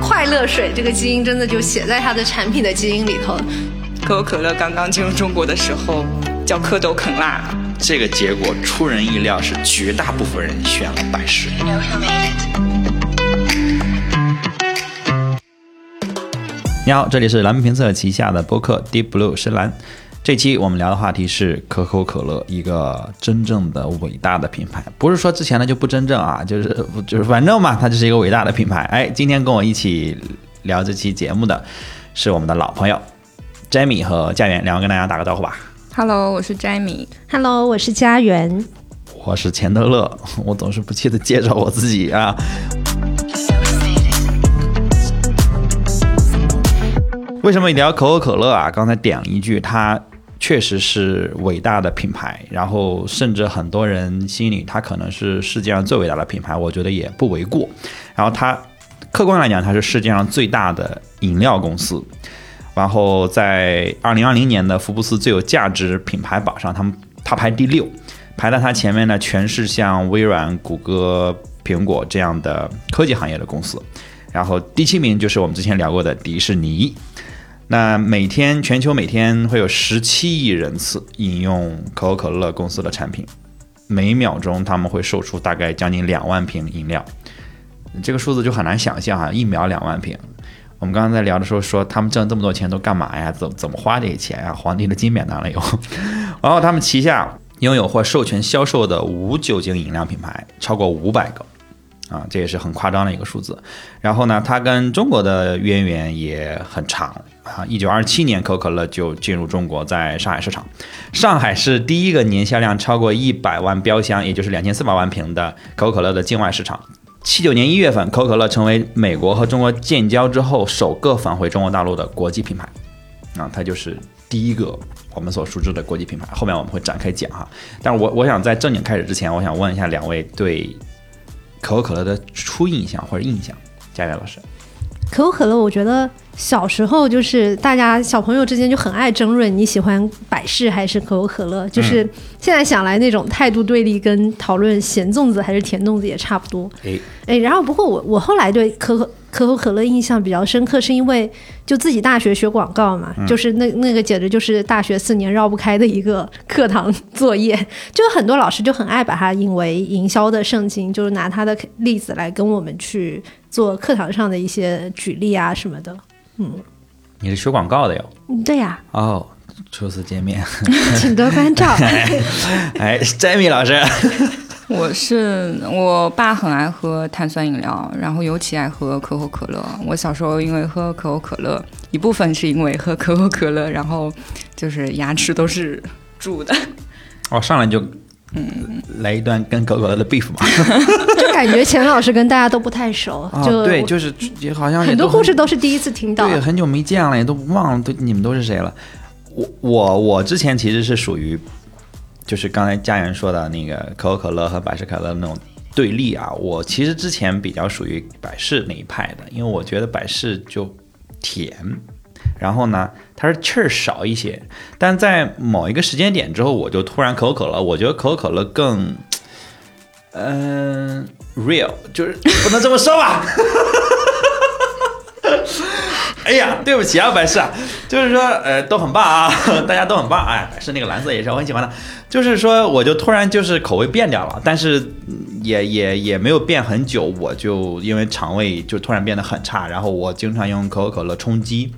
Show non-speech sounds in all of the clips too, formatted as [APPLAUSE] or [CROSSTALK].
快乐水这个基因真的就写在它的产品的基因里头。可口可乐刚刚进入中国的时候叫蝌蚪啃蜡，这个结果出人意料，是绝大部分人选了百事。你好，这里是蓝莓评测旗下的播客 Deep Blue 深蓝。这期我们聊的话题是可口可乐，一个真正的伟大的品牌。不是说之前的就不真正啊，就是就是反正嘛，它就是一个伟大的品牌。哎，今天跟我一起聊这期节目的是我们的老朋友 Jamie 和家园，两位跟大家打个招呼吧。Hello，我是 Jamie。Hello，我是家园。我是钱德勒，我总是不记得介绍我自己啊。为什么聊可口可乐啊？刚才点了一句，它确实是伟大的品牌，然后甚至很多人心里它可能是世界上最伟大的品牌，我觉得也不为过。然后它客观来讲，它是世界上最大的饮料公司。然后在二零二零年的福布斯最有价值品牌榜上，他们它排第六，排在它前面呢，全是像微软、谷歌、苹果这样的科技行业的公司。然后第七名就是我们之前聊过的迪士尼。那每天全球每天会有十七亿人次饮用可口可乐公司的产品，每秒钟他们会售出大概将近两万瓶饮料，这个数字就很难想象哈，一秒两万瓶。我们刚刚在聊的时候说，他们挣这么多钱都干嘛呀？怎怎么花这些钱呀？皇帝的金匾拿了有。[LAUGHS] 然后他们旗下拥有或授权销售的无酒精饮料品牌超过五百个。啊，这也是很夸张的一个数字。然后呢，它跟中国的渊源也很长啊。一九二七年，可口可乐就进入中国，在上海市场。上海是第一个年销量超过一百万标箱，也就是两千四百万瓶的可口可乐的境外市场。七九年一月份，可口可乐成为美国和中国建交之后首个返回中国大陆的国际品牌。啊，它就是第一个我们所熟知的国际品牌。后面我们会展开讲哈。但是我我想在正经开始之前，我想问一下两位对。可口可乐的初印象或者印象，佳悦老师。可口可乐，我觉得小时候就是大家小朋友之间就很爱争论你喜欢百事还是可口可乐，就是现在想来那种态度对立跟讨论咸粽子还是甜粽子也差不多。哎哎，然后不过我我后来对可口可口可乐印象比较深刻，是因为就自己大学学广告嘛，嗯、就是那那个简直就是大学四年绕不开的一个课堂作业，[LAUGHS] 就很多老师就很爱把它引为营销的圣经，就是拿它的例子来跟我们去做课堂上的一些举例啊什么的。嗯，你是学广告的哟？对呀、啊。哦，初次见面，[LAUGHS] 请多关照。[LAUGHS] 哎，Jamie 老师。[LAUGHS] 我是我爸很爱喝碳酸饮料，然后尤其爱喝可口可乐。我小时候因为喝可口可乐，一部分是因为喝可口可乐，然后就是牙齿都是蛀的。哦，上来就嗯来一段跟可口可乐的 beef 嘛，[LAUGHS] 就感觉钱老师跟大家都不太熟，哦、就对，就是也好像很多故事都是第一次听到，对，很久没见了，也都忘了都你们都是谁了。我我我之前其实是属于。就是刚才家人说的那个可口可乐和百事可乐那种对立啊，我其实之前比较属于百事那一派的，因为我觉得百事就甜，然后呢它是气儿少一些，但在某一个时间点之后，我就突然可口可乐，我觉得可口可乐更，嗯、，real，就是不能这么说吧。[LAUGHS] 哎呀，对不起啊，百事啊，就是说，呃，都很棒啊，[LAUGHS] 大家都很棒。哎，百事那个蓝色也是我很喜欢的。就是说，我就突然就是口味变掉了，但是也也也没有变很久，我就因为肠胃就突然变得很差，然后我经常用可口可乐充饥。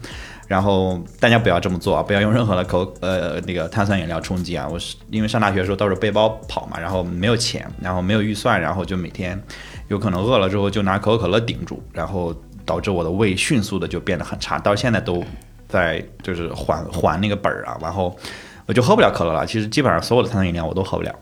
然后大家不要这么做啊，不要用任何的口呃那个碳酸饮料充饥啊。我是因为上大学的时候都是背包跑嘛，然后没有钱，然后没有预算，然后就每天有可能饿了之后就拿可口可乐顶住，然后。导致我的胃迅速的就变得很差，到现在都在就是还还那个本儿啊，然后我就喝不了可乐了。其实基本上所有的碳酸饮料我都喝不了，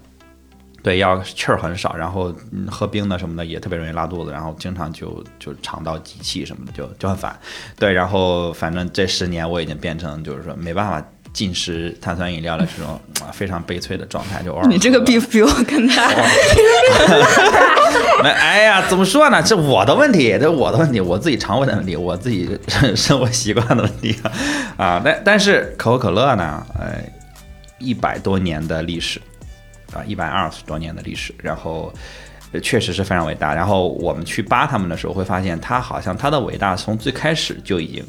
对，要气儿很少，然后、嗯、喝冰的什么的也特别容易拉肚子，然后经常就就肠道积气什么的就就很烦。对，然后反正这十年我已经变成就是说没办法进食碳酸饮料的这种、啊、非常悲催的状态，就偶尔你这个比比我更大。没，[LAUGHS] 哎呀，怎么说呢？这我的问题，这我的问题，我自己肠胃的问题，我自己生活习惯的问题啊。但但是可口可乐呢，呃，一百多年的历史啊，一百二十多年的历史，然后呃确实是非常伟大。然后我们去扒他们的时候，会发现他好像他的伟大从最开始就已经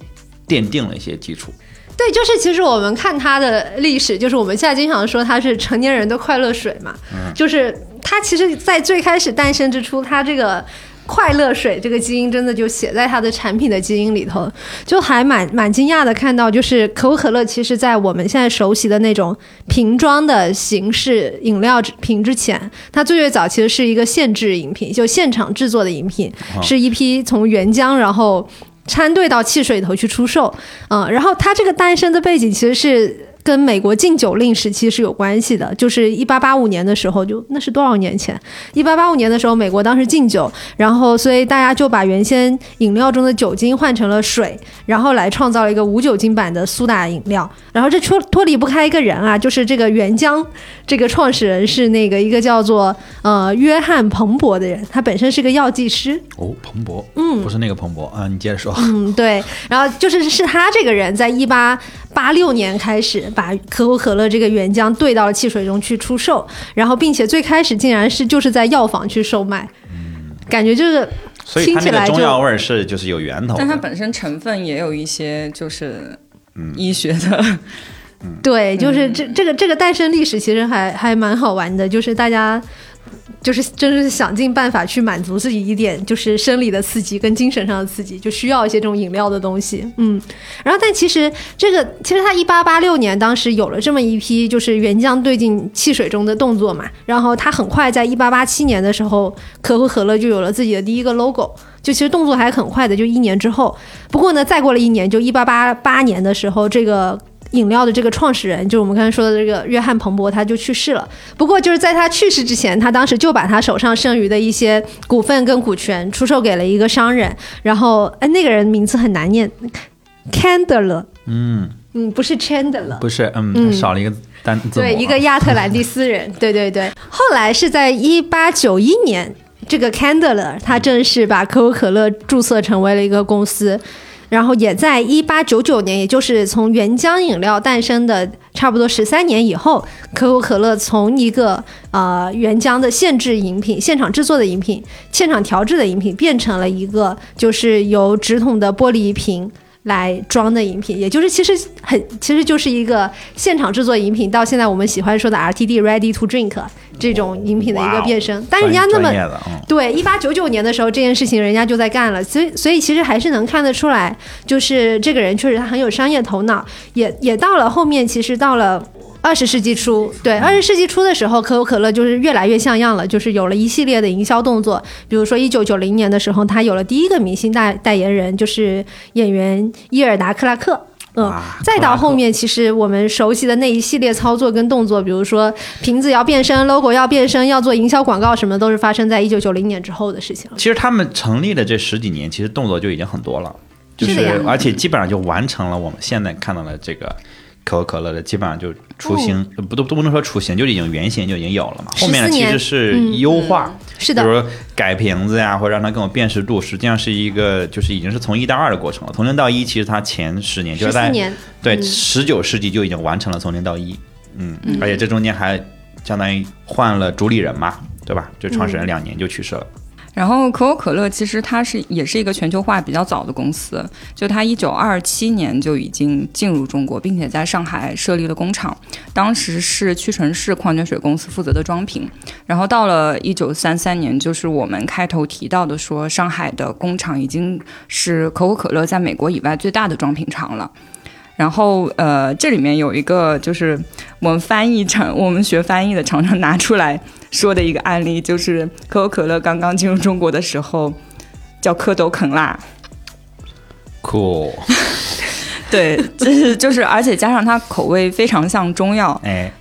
奠定了一些基础。对，就是其实我们看他的历史，就是我们现在经常说他是成年人的快乐水嘛，就是他其实，在最开始诞生之初，他这个。快乐水这个基因真的就写在它的产品的基因里头，就还蛮蛮惊讶的看到，就是可口可乐其实在我们现在熟悉的那种瓶装的形式饮料瓶之前，它最最早其实是一个现制饮品，就现场制作的饮品，是一批从原浆然后掺兑到汽水里头去出售，嗯，然后它这个诞生的背景其实是。跟美国禁酒令时期是有关系的，就是一八八五年的时候，就那是多少年前？一八八五年的时候，美国当时禁酒，然后所以大家就把原先饮料中的酒精换成了水，然后来创造了一个无酒精版的苏打饮料。然后这脱脱离不开一个人啊，就是这个原浆这个创始人是那个一个叫做呃约翰彭博的人，他本身是个药剂师。哦，彭博，嗯，不是那个彭博啊，你接着说。嗯，对，然后就是是他这个人在一八八六年开始。把可口可乐这个原浆兑到了汽水中去出售，然后并且最开始竟然是就是在药房去售卖，感觉就是听起来中药味是就是有源头，但它本身成分也有一些就是医学的，对，就是这这个这个诞生历史其实还还蛮好玩的，就是大家。就是真是想尽办法去满足自己一点，就是生理的刺激跟精神上的刺激，就需要一些这种饮料的东西。嗯，然后但其实这个其实他一八八六年当时有了这么一批就是原浆兑进汽水中的动作嘛，然后他很快在一八八七年的时候，可口可乐就有了自己的第一个 logo，就其实动作还很快的，就一年之后。不过呢，再过了一年，就一八八八年的时候，这个。饮料的这个创始人，就是我们刚才说的这个约翰彭博，他就去世了。不过就是在他去世之前，他当时就把他手上剩余的一些股份跟股权出售给了一个商人。然后，哎，那个人名字很难念，Candler。嗯嗯，不是 Chandler，不是，嗯，少了一个单字。对，一个亚特兰蒂斯人。[LAUGHS] 对对对。后来是在一八九一年，这个 Candler 他正式把可口可乐注册成为了一个公司。然后也在一八九九年，也就是从原浆饮料诞生的差不多十三年以后，可口可乐从一个呃原浆的限制饮品、现场制作的饮品、现场调制的饮品，变成了一个就是由直筒的玻璃瓶。来装的饮品，也就是其实很，其实就是一个现场制作饮品，到现在我们喜欢说的 RTD Ready to Drink 这种饮品的一个变身。但是人家那么对，一八九九年的时候这件事情人家就在干了，所以所以其实还是能看得出来，就是这个人确实他很有商业头脑，也也到了后面，其实到了。二十世纪初，对二十世纪初的时候，可口可乐就是越来越像样了，就是有了一系列的营销动作。比如说，一九九零年的时候，他有了第一个明星代代言人，就是演员伊尔达·克拉克。嗯，再到后面，其实我们熟悉的那一系列操作跟动作，比如说瓶子要变身，logo 要变身，要做营销广告，什么都是发生在一九九零年之后的事情。其实他们成立的这十几年，其实动作就已经很多了，就是而且基本上就完成了我们现在看到的这个。可口可乐的基本上就雏形，不都都不能说雏形，就已经原型就已经有了嘛。后面其实是优化，是的，比如说改瓶子呀，或者让它更有辨识度，实际上是一个就是已经是从一到二的过程了。从零到一，其实它前十年就是在对十九世纪就已经完成了从零到一，嗯，而且这中间还相当于换了主理人嘛，对吧？就创始人两年就去世了。然后可口可乐其实它是也是一个全球化比较早的公司，就它一九二七年就已经进入中国，并且在上海设立了工厂，当时是屈臣氏矿泉水公司负责的装瓶。然后到了一九三三年，就是我们开头提到的说，上海的工厂已经是可口可乐在美国以外最大的装瓶厂了。然后呃，这里面有一个就是我们翻译成我们学翻译的常常拿出来。说的一个案例就是可口可乐刚刚进入中国的时候，叫蝌蚪啃蜡，cool，[LAUGHS] 对，就是就是，而且加上它口味非常像中药，哎，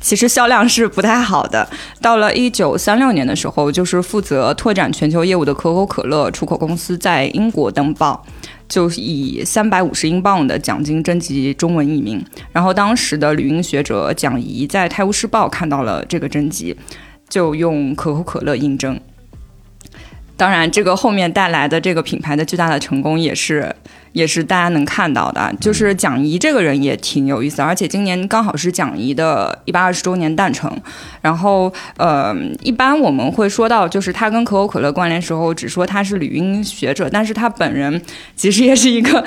其实销量是不太好的。到了一九三六年的时候，就是负责拓展全球业务的可口可乐出口公司在英国登报。就以三百五十英镑的奖金征集中文译名，然后当时的旅英学者蒋怡在《泰晤士报》看到了这个征集，就用可口可乐应征。当然，这个后面带来的这个品牌的巨大的成功，也是也是大家能看到的。就是蒋怡这个人也挺有意思，而且今年刚好是蒋怡的一百二十周年诞辰。然后，呃，一般我们会说到，就是他跟可口可乐关联时候，只说他是旅英学者，但是他本人其实也是一个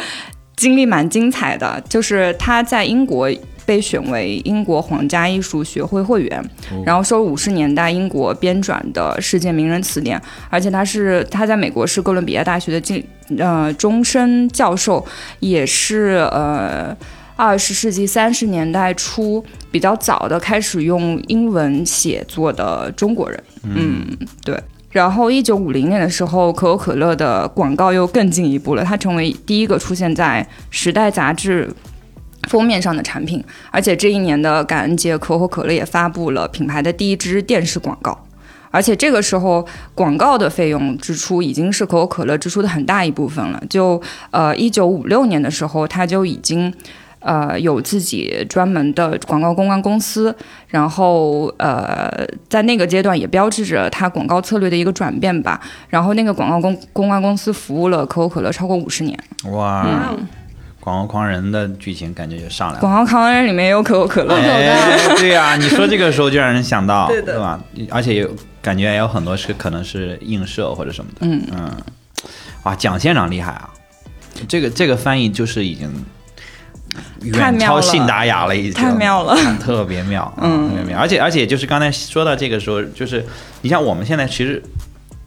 经历蛮精彩的，就是他在英国。被选为英国皇家艺术学会会员，然后收五十年代英国编撰的世界名人词典，而且他是他在美国是哥伦比亚大学的进呃终身教授，也是呃二十世纪三十年代初比较早的开始用英文写作的中国人。嗯，对。然后一九五零年的时候，可口可乐的广告又更进一步了，它成为第一个出现在《时代》杂志。封面上的产品，而且这一年的感恩节，可口可乐也发布了品牌的第一支电视广告，而且这个时候广告的费用支出已经是可口可乐支出的很大一部分了。就呃，一九五六年的时候，它就已经呃有自己专门的广告公关公司，然后呃，在那个阶段也标志着它广告策略的一个转变吧。然后那个广告公公关公司服务了可口可乐超过五十年。哇！广告狂人的剧情感觉就上来了。广告狂人里面也有可口可乐。对呀，你说这个时候就让人想到，[LAUGHS] 对对吧？而且有感觉也有很多是可能是映射或者什么的。嗯嗯，哇，蒋县长厉害啊！这个这个翻译就是已经远超信达雅了，已经太妙了，特别妙，嗯，特别妙。而且而且就是刚才说到这个时候，就是你像我们现在其实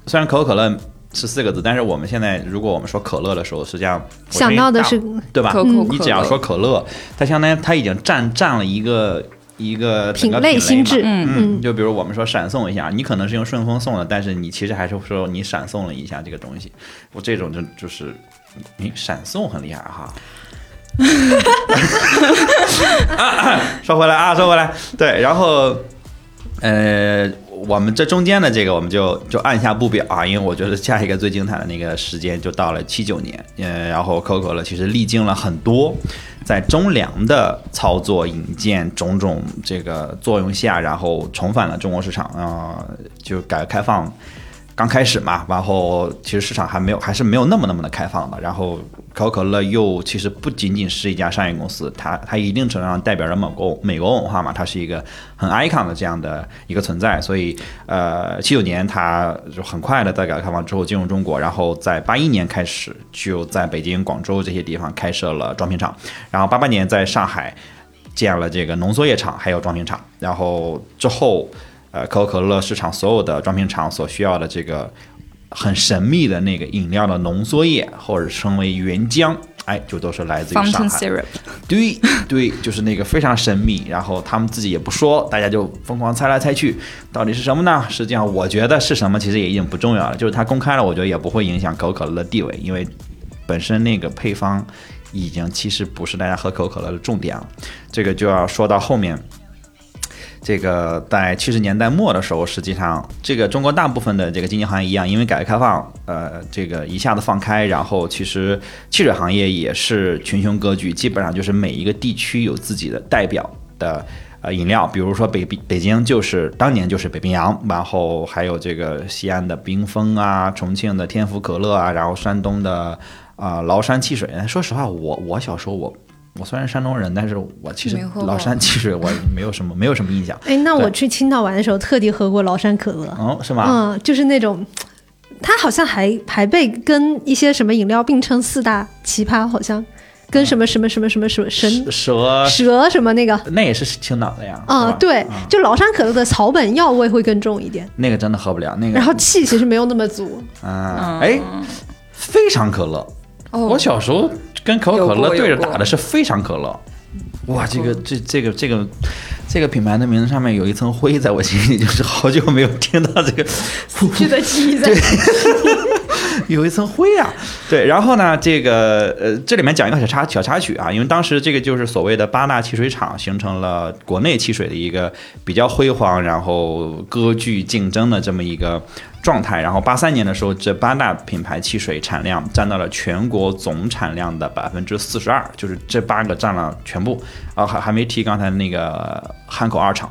虽然可口可乐。是四个字，但是我们现在如果我们说可乐的时候，实际上想到的是 [LAUGHS] 对吧？嗯、你只要说可乐，它相当于它已经占占了一个一个品类心智。嗯嗯，就比如我们说闪送一下，你可能是用顺丰送的，但是你其实还是说你闪送了一下这个东西。我这种就就是你闪送很厉害哈。[LAUGHS] 说回来啊，说回来，对，然后呃。我们这中间的这个，我们就就按下不表啊，因为我觉得下一个最精彩的那个时间就到了七九年，嗯，然后可口可乐其实历经了很多在中粮的操作引荐种种这个作用下，然后重返了中国市场啊，就改革开放。刚开始嘛，然后其实市场还没有，还是没有那么那么的开放的。然后可口可乐又其实不仅仅是一家商业公司，它它一定程度上代表着美国美国文化嘛，它是一个很 icon 的这样的一个存在。所以呃，七九年它就很快的在改革开放之后进入中国，然后在八一年开始就在北京、广州这些地方开设了装瓶厂，然后八八年在上海建了这个浓缩液厂，还有装瓶厂，然后之后。呃，可口可乐市场所有的装瓶厂所需要的这个很神秘的那个饮料的浓缩液，或者称为原浆，哎，就都是来自于上海。对对，就是那个非常神秘，然后他们自己也不说，大家就疯狂猜来猜去，到底是什么呢？实际上，我觉得是什么，其实也已经不重要了。就是它公开了，我觉得也不会影响可口可乐的地位，因为本身那个配方已经其实不是大家喝可口可乐的重点了。这个就要说到后面。这个在七十年代末的时候，实际上这个中国大部分的这个经济行业一样，因为改革开放，呃，这个一下子放开，然后其实汽水行业也是群雄割据，基本上就是每一个地区有自己的代表的呃饮料，比如说北北京就是当年就是北冰洋，然后还有这个西安的冰峰啊，重庆的天府可乐啊，然后山东的啊崂山汽水。说实话，我我小时候我。我虽然山东人，但是我其实崂山汽水我没有什么没有什么印象。哎，那我去青岛玩的时候，特地喝过崂山可乐。嗯，是吗？嗯，就是那种，它好像还还被跟一些什么饮料并称四大奇葩，好像跟什么什么什么什么什么神蛇蛇什么那个，那也是青岛的呀。啊，对，就崂山可乐的草本药味会更重一点。那个真的喝不了，那个。然后气其实没有那么足。啊，哎，非常可乐。我小时候。跟可口可乐对着打的是非常可乐，哇，这个这这个这个这个品牌的名字上面有一层灰，在我心里就是好久没有听到这个。[LAUGHS] 死去的记忆在，[LAUGHS] 有一层灰啊，对，然后呢，这个呃，这里面讲一个小插小插曲啊，因为当时这个就是所谓的八大汽水厂形成了国内汽水的一个比较辉煌，然后割据竞争的这么一个。状态，然后八三年的时候，这八大品牌汽水产量占到了全国总产量的百分之四十二，就是这八个占了全部。啊，还还没提刚才那个汉口二厂，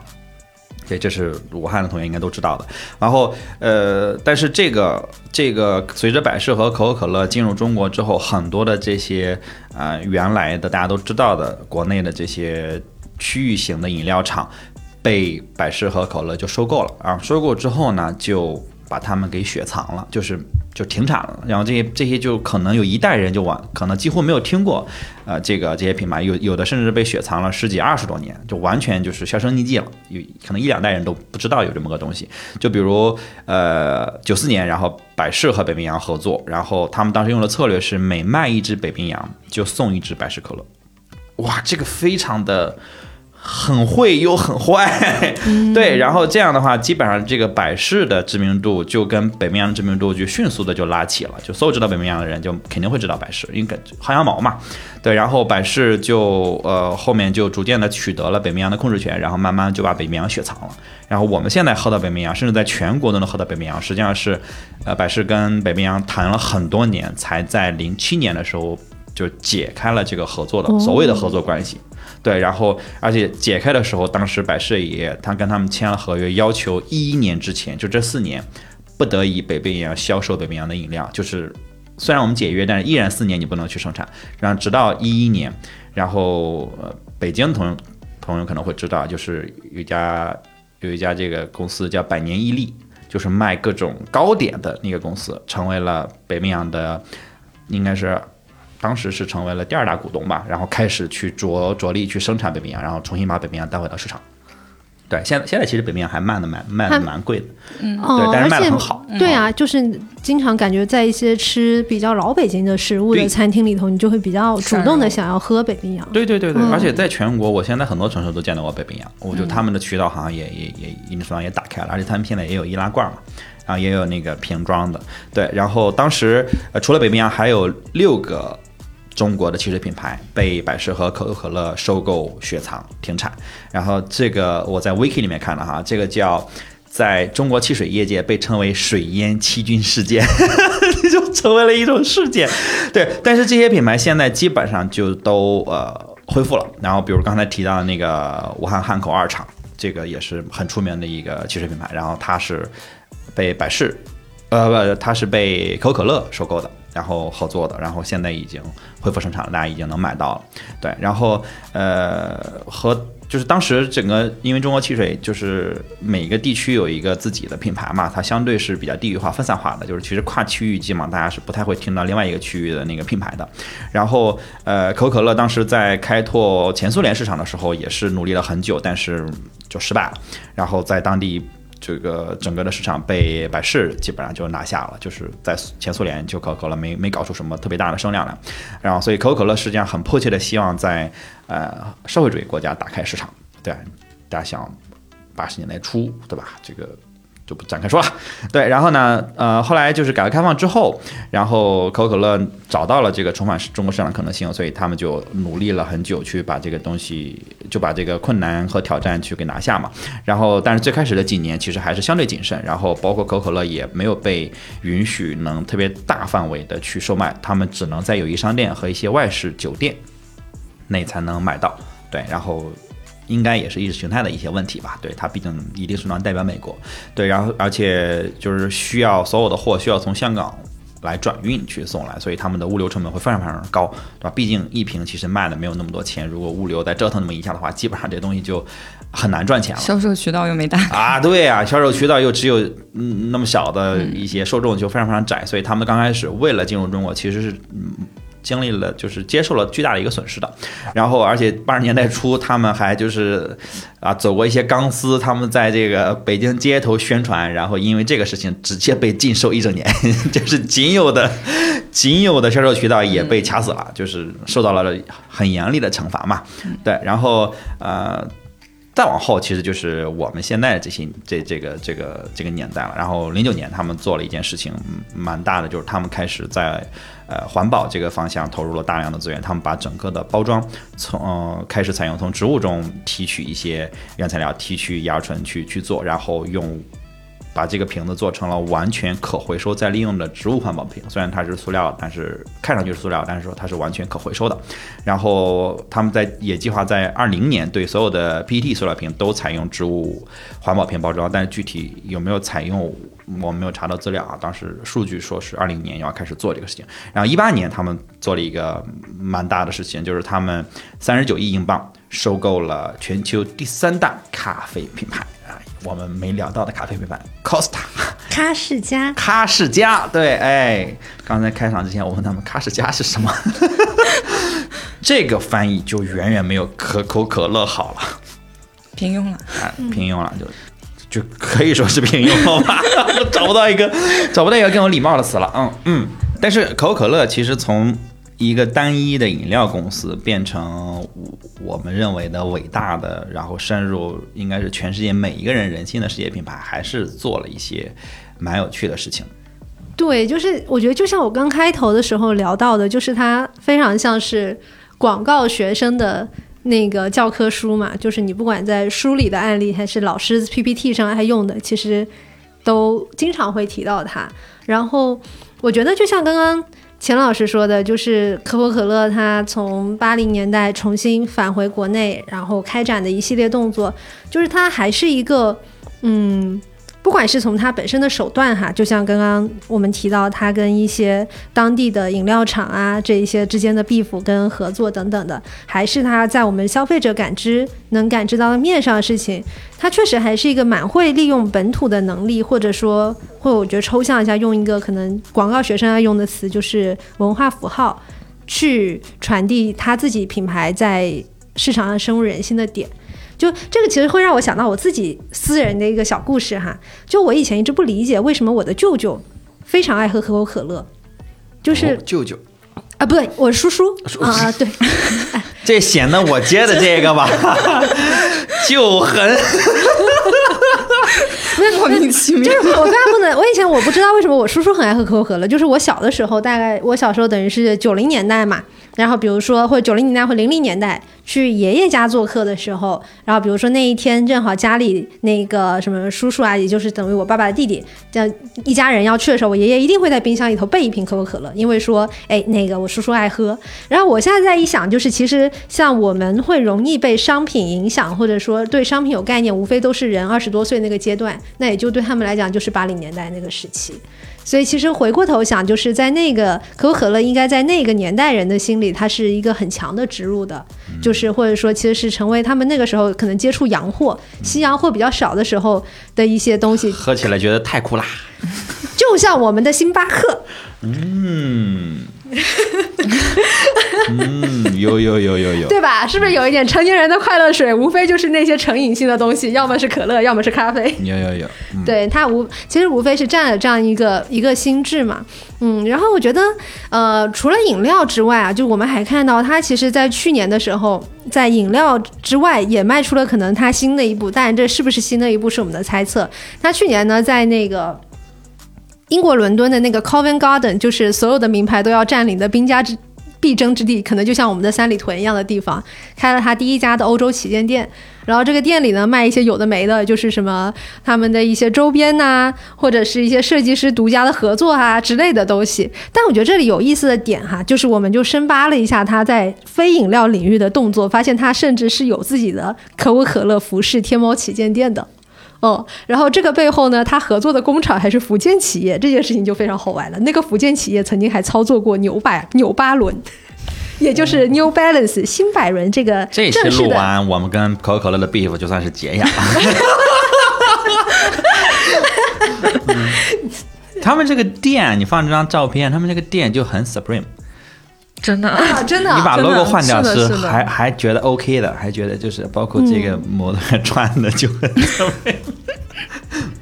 对，这是武汉的同学应该都知道的。然后，呃，但是这个这个随着百事和可口可乐进入中国之后，很多的这些啊、呃原来的大家都知道的国内的这些区域型的饮料厂，被百事和可乐就收购了啊。收购之后呢，就把他们给雪藏了，就是就停产了。然后这些这些就可能有一代人就完，可能几乎没有听过，呃，这个这些品牌有有的甚至被雪藏了十几二十多年，就完全就是销声匿迹了。有可能一两代人都不知道有这么个东西。就比如呃九四年，然后百事和北冰洋合作，然后他们当时用的策略是每卖一支北冰洋就送一支百事可乐。哇，这个非常的很会又很坏，对，然后这样的话，基本上这个百事的知名度就跟北冰洋的知名度就迅速的就拉起了，就所有知道北冰洋的人就肯定会知道百事，因为薅羊毛嘛，对，然后百事就呃后面就逐渐的取得了北冰洋的控制权，然后慢慢就把北冰洋雪藏了，然后我们现在喝到北冰洋，甚至在全国都能喝到北冰洋，实际上是呃百事跟北冰洋谈了很多年，才在零七年的时候就解开了这个合作的。所谓的合作关系。对，然后而且解开的时候，当时百事也他跟他们签了合约，要求一一年之前，就这四年，不得以北冰洋销售北冰洋的饮料。就是虽然我们解约，但是依然四年你不能去生产。然后直到一一年，然后呃，北京同朋友可能会知道，就是有家有一家这个公司叫百年伊利，就是卖各种糕点的那个公司，成为了北冰洋的应该是。当时是成为了第二大股东吧，然后开始去着着力去生产北冰洋，然后重新把北冰洋带回到市场。对，现在现在其实北冰洋还卖的蛮卖的蛮贵的，嗯，对，但是卖的很好。对啊，就是经常感觉在一些吃比较老北京的食物的餐厅里头，你就会比较主动的想要喝北冰洋。对对对对，嗯而且在全国，我现在很多城市都见到过北冰洋，我觉得他们的渠道好像也也也一定程度上也打开了，而且他们现在也有易拉罐嘛，然后也有那个瓶装的，对，然后当时呃除了北冰洋，还有六个。中国的汽水品牌被百事和可口可乐收购雪藏停产，然后这个我在 wiki 里面看了哈，这个叫在中国汽水业界被称为“水淹七军事件”，[LAUGHS] 就成为了一种事件。对，但是这些品牌现在基本上就都呃恢复了。然后比如刚才提到的那个武汉汉口二厂，这个也是很出名的一个汽水品牌，然后它是被百事，呃不，它是被可口可乐收购的。然后合作的，然后现在已经恢复生产了，大家已经能买到了。对，然后呃和就是当时整个因为中国汽水就是每个地区有一个自己的品牌嘛，它相对是比较地域化、分散化的，就是其实跨区域基本上大家是不太会听到另外一个区域的那个品牌的。然后呃可口可乐当时在开拓前苏联市场的时候也是努力了很久，但是就失败了。然后在当地。这个整个的市场被百事基本上就拿下了，就是在前苏联就可口可乐没没搞出什么特别大的声量来，然后所以可口可乐实际上很迫切的希望在呃社会主义国家打开市场，对，大家想八十年代初对吧？这个就不展开说了，对，然后呢，呃，后来就是改革开放之后，然后可口可乐找到了这个重返中国市场的可能性，所以他们就努力了很久去把这个东西，就把这个困难和挑战去给拿下嘛。然后，但是最开始的几年其实还是相对谨慎，然后包括可口可乐也没有被允许能特别大范围的去售卖，他们只能在友谊商店和一些外事酒店内才能买到。对，然后应该也是意识形态的一些问题吧。对，它毕竟一定是能代表美国。对，然后而且就是需要所有的货需要从香港来转运去送来，所以他们的物流成本会非常非常高，对吧？毕竟一瓶其实卖的没有那么多钱，如果物流再折腾那么一下的话，基本上这东西就很难赚钱了。销售渠道又没打开，啊，[LAUGHS] 对啊，销售渠道又只有嗯那么小的一些受众，就非常非常窄，所以他们刚开始为了进入中国，其实是嗯经历了就是接受了巨大的一个损失的。然后，而且八十年代初，他们还就是啊走过一些钢丝，他们在这个北京街头宣传，然后因为这个事情直接被禁售一整年，[LAUGHS] 就是仅有的仅有的销售渠道也被卡死了，就是受到了很严厉的惩罚嘛。对，然后呃。再往后，其实就是我们现在这些这这个这个这个年代了。然后零九年，他们做了一件事情，蛮大的，就是他们开始在呃环保这个方向投入了大量的资源。他们把整个的包装从、呃、开始采用从植物中提取一些原材料，提取乙二醇去去做，然后用把这个瓶子做成了完全可回收再利用的植物环保瓶。虽然它是塑料，但是看上去是塑料，但是说它是完全可回收的。然后他们在也计划在二零年对所有的 PET 塑料瓶都采用植物环保瓶包装，但是具体有没有采用我没有查到资料啊，当时数据说是二零年要开始做这个事情，然后一八年他们做了一个蛮大的事情，就是他们三十九亿英镑收购了全球第三大咖啡品牌，我们没聊到的咖啡品牌 Costa。咖士家，卡世家，对，哎，刚才开场之前我问他们咖士家是什么，[LAUGHS] 这个翻译就远远没有可口可乐好了，平庸了。啊，平庸了，就就可以说是平庸了吧，[LAUGHS] 找不到一个找不到一个更有礼貌的词了，嗯嗯，但是可口可乐其实从一个单一的饮料公司变成我们认为的伟大的，然后深入应该是全世界每一个人人心的世界品牌，还是做了一些蛮有趣的事情。对，就是我觉得就像我刚开头的时候聊到的，就是它非常像是广告学生的那个教科书嘛，就是你不管在书里的案例，还是老师 PPT 上还用的，其实都经常会提到它。然后我觉得就像刚刚钱老师说的，就是可口可乐它从八零年代重新返回国内，然后开展的一系列动作，就是它还是一个嗯。不管是从它本身的手段哈，就像刚刚我们提到，它跟一些当地的饮料厂啊这一些之间的 beef 跟合作等等的，还是它在我们消费者感知能感知到的面上的事情，它确实还是一个蛮会利用本土的能力，或者说，或我觉得抽象一下，用一个可能广告学生爱用的词，就是文化符号，去传递它自己品牌在市场上深入人心的点。就这个其实会让我想到我自己私人的一个小故事哈。就我以前一直不理解为什么我的舅舅非常爱喝可口可乐，就是、哦舅舅，啊不对，我叔叔。啊对，[LAUGHS] 这显得我接的这个吧，[LAUGHS] 就很。莫名其妙就是我非常不能，我以前我不知道为什么我叔叔很爱喝可口可乐，就是我小的时候，大概我小时候等于是九零年代嘛，然后比如说或者九零年代或零零年代去爷爷家做客的时候，然后比如说那一天正好家里那个什么叔叔啊，也就是等于我爸爸的弟弟，这样一家人要去的时候，我爷爷一定会在冰箱里头备一瓶可口可乐，因为说哎那个我叔叔爱喝。然后我现在在一想，就是其实像我们会容易被商品影响，或者说对商品有概念，无非都是人二十多岁那个阶段，那也就对他们来讲就是八零年代那个时期。所以其实回过头想，就是在那个可口可乐应该在那个年代人的心里，它是一个很强的植入的，就是或者说其实是成为他们那个时候可能接触洋货、西洋货比较少的时候的一些东西，喝起来觉得太酷啦。就像我们的星巴克，嗯，嗯，有有有有有，对吧？是不是有一点成年人的快乐水，无非就是那些成瘾性的东西，要么是可乐，要么是咖啡。有有有，嗯对它无其实无非是占了这样一个一个心智嘛，嗯，然后我觉得呃，除了饮料之外啊，就我们还看到它其实在去年的时候，在饮料之外也迈出了可能它新的一步，当然这是不是新的一步是我们的猜测。它去年呢，在那个英国伦敦的那个 Covent Garden，就是所有的名牌都要占领的兵家之必争之地，可能就像我们的三里屯一样的地方，开了他第一家的欧洲旗舰店。然后这个店里呢，卖一些有的没的，就是什么他们的一些周边呐、或者是一些设计师独家的合作啊之类的东西。但我觉得这里有意思的点哈，就是我们就深扒了一下他在非饮料领域的动作，发现他甚至是有自己的可口可乐服饰天猫旗舰店的。哦，然后这个背后呢，他合作的工厂还是福建企业，这件事情就非常好玩了。那个福建企业曾经还操作过纽百纽巴伦，也就是 New Balance 新百伦这个这期正式的录完，我们跟可口可乐的 beef 就算是结下了。[LAUGHS] 嗯他们这个店，你放这张照片，他们这个店就很 Supreme。真的。啊，真的啊、你把真的 logo 换掉是还还觉得 OK 的，还觉得就是包括这个模特穿的就很。[LAUGHS]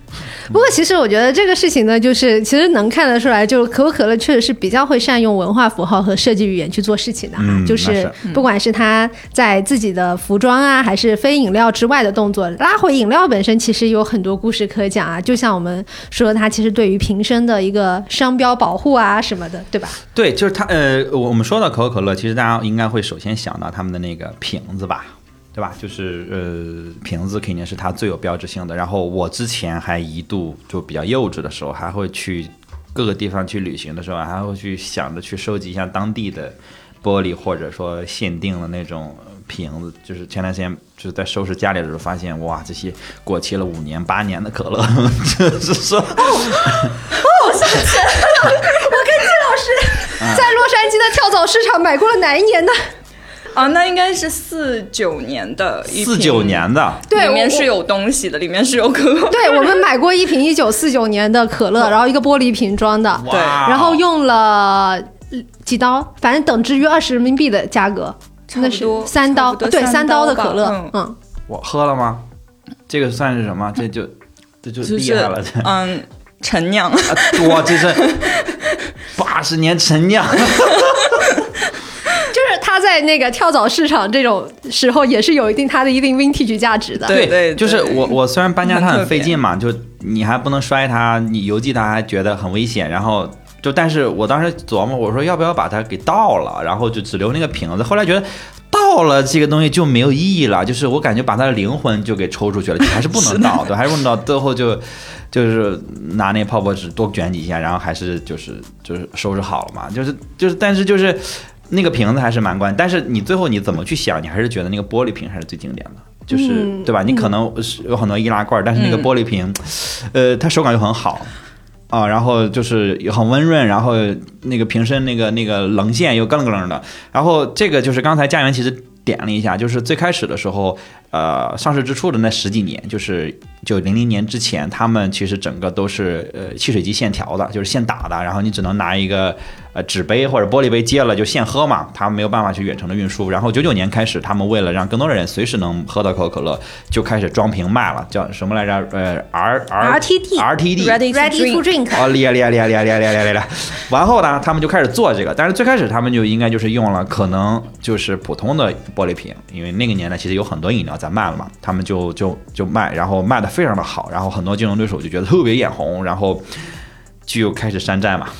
不过，其实我觉得这个事情呢，就是其实能看得出来，就是可口可乐确实是比较会善用文化符号和设计语言去做事情的哈。嗯就是不管是他在自己的服装啊，还是非饮料之外的动作，拉回饮料本身，其实有很多故事可讲啊。就像我们说，它其实对于瓶身的一个商标保护啊什么的，对吧？对，就是它呃，我我们说到可口可乐，其实大家应该会首先想到他们的那个瓶子吧，对吧？就是呃，瓶子肯定是它最有标志性的。然后我之前还一度就比较幼稚的时候，还会去各个地方去旅行的时候，还会去想着去收集一下当地的玻璃，或者说限定的那种瓶子，就是前段时间就是在收拾家里的时候发现，哇，这些过期了五年八年的可乐，[LAUGHS] 就是说，哦，我跟季老师在洛杉矶的跳蚤市场买过了哪一年的？啊，那应该是四九年的一瓶，四九年的，对里面是有东西的，里面是有可乐。[LAUGHS] 对我们买过一瓶一九四九年的可乐，然后一个玻璃瓶装的，对。哇然后用了几刀，反正等值于二十人民币的价格，真的是三刀，对，三三刀的可乐嗯，嗯，我喝了吗？这个算是什么？这就这就就是厉害了，这嗯，陈酿，啊哇，这是八十年陈酿，[LAUGHS] 在那个跳蚤市场这种时候，也是有一定它的一定 vintage 价值的。对对就是我我虽然搬家它很费劲嘛，就你还不能摔它，你邮寄它还觉得很危险，然后就但是我当时琢磨，我说要不要把它给倒了，然后就只留那个瓶子，后来觉得。倒了这个东西就没有意义了，就是我感觉把它的灵魂就给抽出去了，就还是不能倒，对，还是不能倒。最后就就是拿那泡泡纸多卷几下，然后还是就是就是收拾好了嘛，就是就是，但是就是那个瓶子还是蛮关，但是你最后你怎么去想，你还是觉得那个玻璃瓶还是最经典的，就是、嗯对吧？你可能是有很多易拉罐，但是那个嗯玻璃瓶，呃，它手感又很好。啊，然后就是也很温润，然后那个瓶身那个那个棱线又咯楞咯楞的，然后这个就是刚才家园其实点了一下，就是最开始的时候，呃，上市之初的那十几年，就是，就零零年之前，他们其实整个都是呃汽水机现调的，就是现打的，然后你只能拿一个呃纸杯或者玻璃杯接了就现喝嘛。他没有办法去远程的运输，然后九九年开始，他们为了让更多的人随时能喝到可口可乐，就开始装瓶卖了，叫什么来着？呃，RRRTD，RTD，ready to drink。哦，厉害厉害厉害厉害厉害厉害厉害。完后呢，他们就开始做这个，但是最开始他们就应该就是用了，可能就是普通的玻璃瓶，因为那个年代其实有很多饮料。在卖了嘛，他们就就就卖，然后卖的非常的好，然后很多竞争对手就觉得特别眼红，然后就开始山寨嘛。[LAUGHS]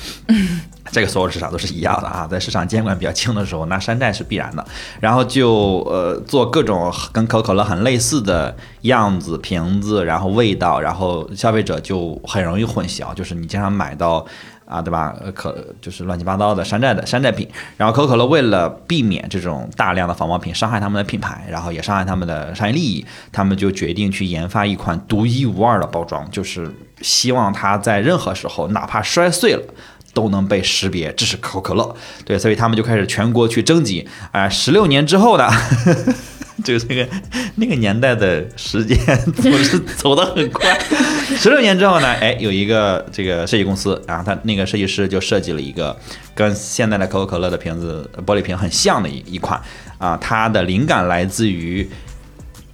这个所有市场都是一样的啊，在市场监管比较轻的时候，那山寨是必然的。然后就呃做各种跟可口可乐很类似的样子、瓶子，然后味道，然后消费者就很容易混淆，就是你经常买到啊，对吧？可就是乱七八糟的山寨的山寨品。然后可口可乐为了避免这种大量的仿冒品伤害他们的品牌，然后也伤害他们的商业利益，他们就决定去研发一款独一无二的包装，就是希望它在任何时候，哪怕摔碎了。都能被识别，这是可口可乐。对，所以他们就开始全国去征集。啊、十六年之后呢，[LAUGHS] 就这个那个年代的时间 [LAUGHS] 总是走得很快。[LAUGHS] 十六年之后呢，哎，有一个这个设计公司，然后他那个设计师就设计了一个跟现在的可口可乐的瓶子玻璃瓶很像的一一款啊，它的灵感来自于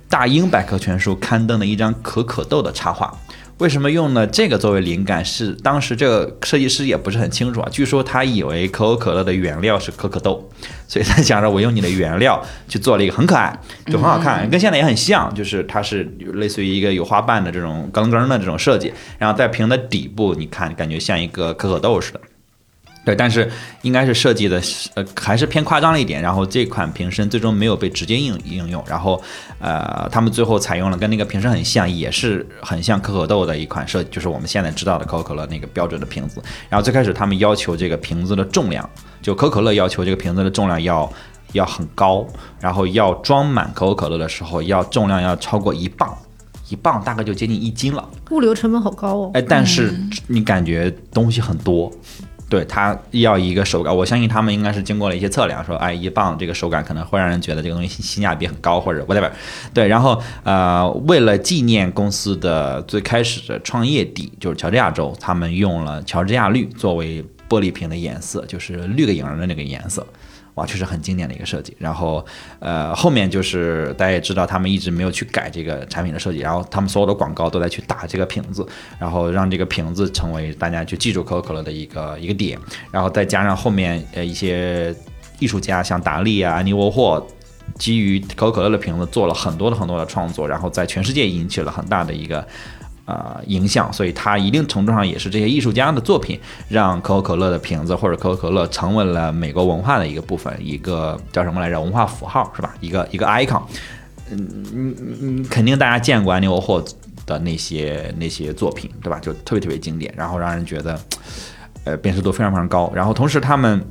大英百科全书刊登的一张可可豆的插画。为什么用了这个作为灵感？是当时这个设计师也不是很清楚啊。据说他以为可口可乐的原料是可可豆，[LAUGHS] 所以他想着我用你的原料去做了一个很可爱，就很好看，跟现在也很像，就是它是类似于一个有花瓣的这种钢根的这种设计，然后在瓶的底部，你看感觉像一个可可豆似的。对，但是应该是设计的，呃，还是偏夸张了一点。然后这款瓶身最终没有被直接应应用，然后，呃，他们最后采用了跟那个瓶身很像，也是很像可可豆的一款设计，就是我们现在知道的可口可乐那个标准的瓶子。然后最开始他们要求这个瓶子的重量，就可口可乐要求这个瓶子的重量要要很高，然后要装满可口可乐的时候要重量要超过一磅，一磅大概就接近一斤了。物流成本好高哦。哎，但是你感觉东西很多，对他要一个手感，我相信他们应该是经过了一些测量，说，哎，一磅这个手感可能会让人觉得这个东西性价比很高，或者 whatever。对，然后呃，为了纪念公司的最开始的创业地，就是乔治亚州，他们用了乔治亚绿作为玻璃瓶的颜色，就是绿个影的那个颜色。哇，确实很经典的一个设计。然后，呃，后面就是大家也知道，他们一直没有去改这个产品的设计，然后他们所有的广告都在去打这个瓶子，然后让这个瓶子成为大家去记住可口可乐的一个 [LAUGHS] 一个点。然后再加上后面呃一些艺术家，像达利啊、安妮沃霍。基于可口可乐的瓶子做了很多的很多的创作，然后在全世界引起了很大的一个呃影响，所以它一定程度上也是这些艺术家的作品，让可口可乐的瓶子或者可口可乐成为了美国文化的一个部分，一个叫什么来着？文化符号是吧？一个一个 icon。嗯，你你肯定大家见过安妮沃霍的那些那些作品，对吧？就特别特别经典，然后让人觉得，呃，辨识度非常非常高。然后同时他们